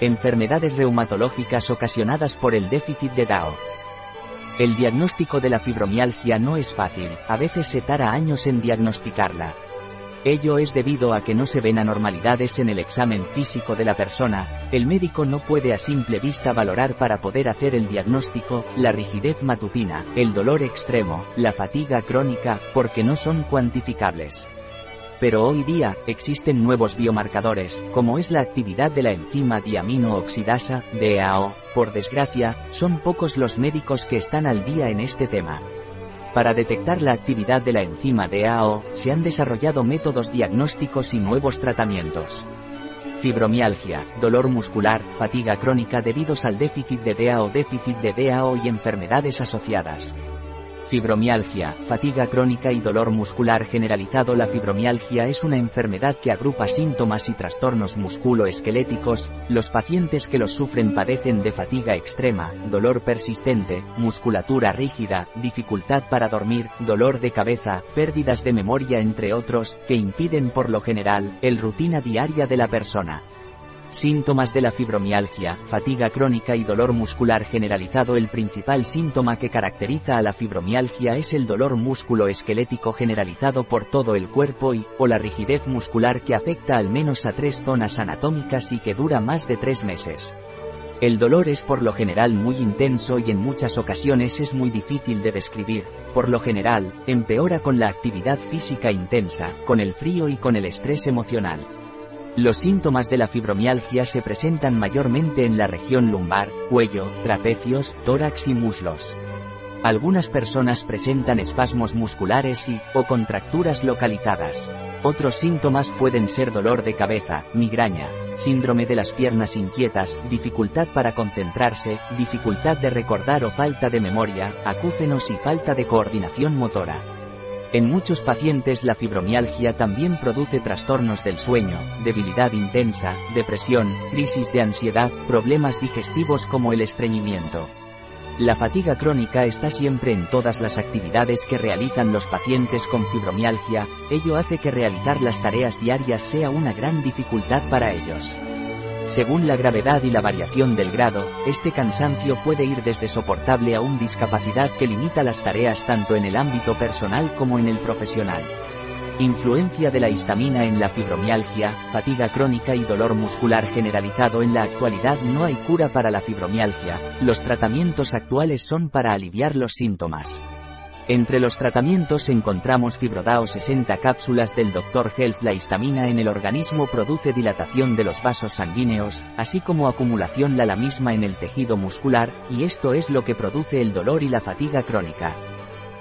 Enfermedades reumatológicas ocasionadas por el déficit de DAO. El diagnóstico de la fibromialgia no es fácil, a veces se tarda años en diagnosticarla. Ello es debido a que no se ven anormalidades en el examen físico de la persona, el médico no puede a simple vista valorar para poder hacer el diagnóstico, la rigidez matutina, el dolor extremo, la fatiga crónica, porque no son cuantificables. Pero hoy día, existen nuevos biomarcadores, como es la actividad de la enzima diamino-oxidasa, DAO. Por desgracia, son pocos los médicos que están al día en este tema. Para detectar la actividad de la enzima DAO, se han desarrollado métodos diagnósticos y nuevos tratamientos. Fibromialgia, dolor muscular, fatiga crónica debidos al déficit de DAO, déficit de DAO y enfermedades asociadas. Fibromialgia, fatiga crónica y dolor muscular generalizado La fibromialgia es una enfermedad que agrupa síntomas y trastornos musculoesqueléticos, los pacientes que los sufren padecen de fatiga extrema, dolor persistente, musculatura rígida, dificultad para dormir, dolor de cabeza, pérdidas de memoria entre otros, que impiden por lo general, el rutina diaria de la persona. Síntomas de la fibromialgia, fatiga crónica y dolor muscular generalizado El principal síntoma que caracteriza a la fibromialgia es el dolor músculo-esquelético generalizado por todo el cuerpo y, o la rigidez muscular que afecta al menos a tres zonas anatómicas y que dura más de tres meses. El dolor es por lo general muy intenso y en muchas ocasiones es muy difícil de describir, por lo general, empeora con la actividad física intensa, con el frío y con el estrés emocional. Los síntomas de la fibromialgia se presentan mayormente en la región lumbar, cuello, trapecios, tórax y muslos. Algunas personas presentan espasmos musculares y, o contracturas localizadas. Otros síntomas pueden ser dolor de cabeza, migraña, síndrome de las piernas inquietas, dificultad para concentrarse, dificultad de recordar o falta de memoria, acúfenos y falta de coordinación motora. En muchos pacientes la fibromialgia también produce trastornos del sueño, debilidad intensa, depresión, crisis de ansiedad, problemas digestivos como el estreñimiento. La fatiga crónica está siempre en todas las actividades que realizan los pacientes con fibromialgia, ello hace que realizar las tareas diarias sea una gran dificultad para ellos. Según la gravedad y la variación del grado, este cansancio puede ir desde soportable a un discapacidad que limita las tareas tanto en el ámbito personal como en el profesional. Influencia de la histamina en la fibromialgia, fatiga crónica y dolor muscular generalizado En la actualidad no hay cura para la fibromialgia, los tratamientos actuales son para aliviar los síntomas. Entre los tratamientos encontramos Fibrodao 60 cápsulas del Dr. Health. La histamina en el organismo produce dilatación de los vasos sanguíneos, así como acumulación de la misma en el tejido muscular, y esto es lo que produce el dolor y la fatiga crónica.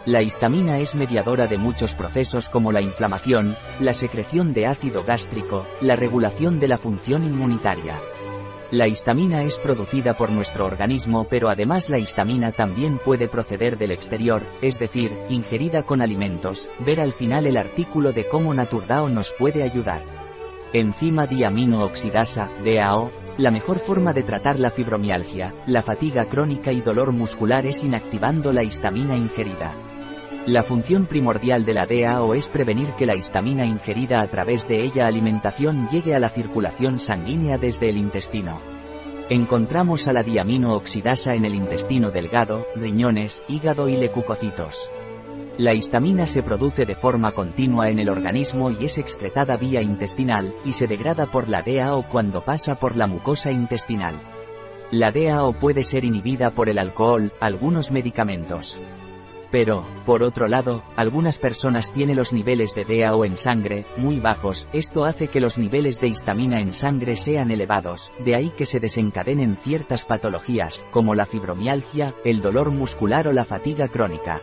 La histamina es mediadora de muchos procesos como la inflamación, la secreción de ácido gástrico, la regulación de la función inmunitaria. La histamina es producida por nuestro organismo pero además la histamina también puede proceder del exterior, es decir, ingerida con alimentos. Ver al final el artículo de cómo Naturdao nos puede ayudar. Enzima diamino oxidasa, DAO, la mejor forma de tratar la fibromialgia, la fatiga crónica y dolor muscular es inactivando la histamina ingerida. La función primordial de la DAO es prevenir que la histamina ingerida a través de ella alimentación llegue a la circulación sanguínea desde el intestino. Encontramos a la diamino oxidasa en el intestino delgado, riñones, hígado y leucocitos. La histamina se produce de forma continua en el organismo y es excretada vía intestinal, y se degrada por la DAO cuando pasa por la mucosa intestinal. La DAO puede ser inhibida por el alcohol, algunos medicamentos. Pero, por otro lado, algunas personas tienen los niveles de DAO en sangre muy bajos, esto hace que los niveles de histamina en sangre sean elevados, de ahí que se desencadenen ciertas patologías, como la fibromialgia, el dolor muscular o la fatiga crónica.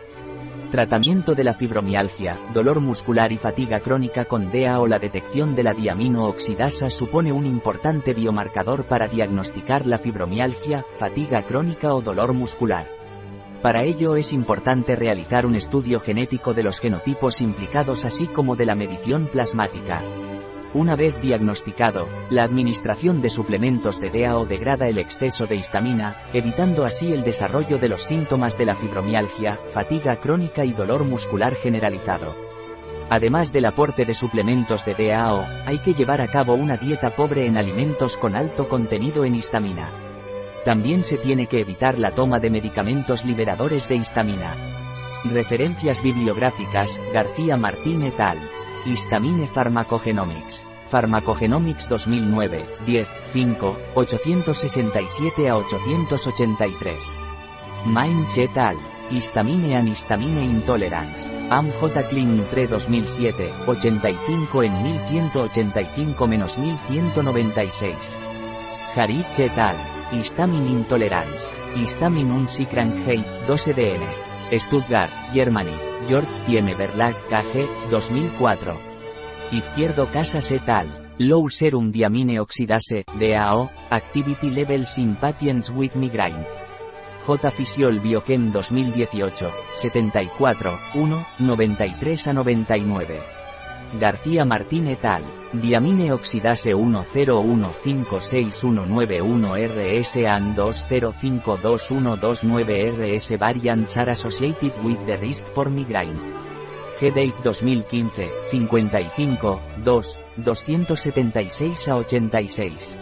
Tratamiento de la fibromialgia, dolor muscular y fatiga crónica con DA o la detección de la diamino-oxidasa supone un importante biomarcador para diagnosticar la fibromialgia, fatiga crónica o dolor muscular. Para ello es importante realizar un estudio genético de los genotipos implicados así como de la medición plasmática. Una vez diagnosticado, la administración de suplementos de DAO degrada el exceso de histamina, evitando así el desarrollo de los síntomas de la fibromialgia, fatiga crónica y dolor muscular generalizado. Además del aporte de suplementos de DAO, hay que llevar a cabo una dieta pobre en alimentos con alto contenido en histamina. También se tiene que evitar la toma de medicamentos liberadores de histamina. Referencias bibliográficas, García Martín et al. Histamine Pharmacogenomics. Pharmacogenomics 2009, 10, 5, 867 a 883. Mind et al. Histamine and Histamine Intolerance. AMJ Clean Nutre 2007, 85 en 1185-1196. Harich et al. Histamine Intolerance. Histamine Unsikrankheit, 2 EDN. Stuttgart, Germany. George M. Verlag KG, 2004. Izquierdo Casas et. Low Serum Diamine Oxidase, DAO, Activity Levels in Patients with Migraine. J. Fisiol Biochem 2018, 74, 1, 93 a 99. García Martín et al. Diamine oxidase 10156191RS and 20521229RS variants are associated with the risk for migraine. Headache 2015, 55, 2, 276 a 86.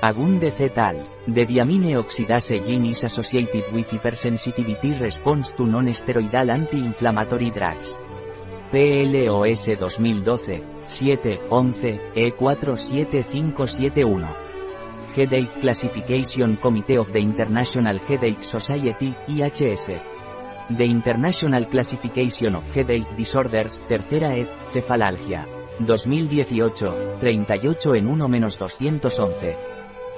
Agunde et al. The diamine oxidase gene is associated with hypersensitivity response to non-steroidal anti-inflammatory drugs. PLOS 2012, 7, 11, E47571. Headache Classification Committee of the International Headache Society, IHS. The International Classification of Headache Disorders, tercera ed, cefalalgia. 2018, 38 en 1-211.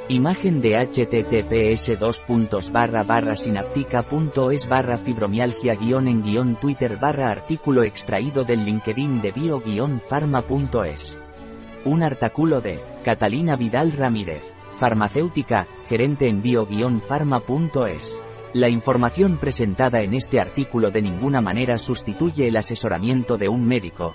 Imagen de https dos puntos barra barra sinaptica.es barra fibromialgia guion en guion twitter barra artículo extraído del LinkedIn de bio farma.es. Un artículo de Catalina Vidal Ramírez, farmacéutica, gerente en bio farma.es. La información presentada en este artículo de ninguna manera sustituye el asesoramiento de un médico,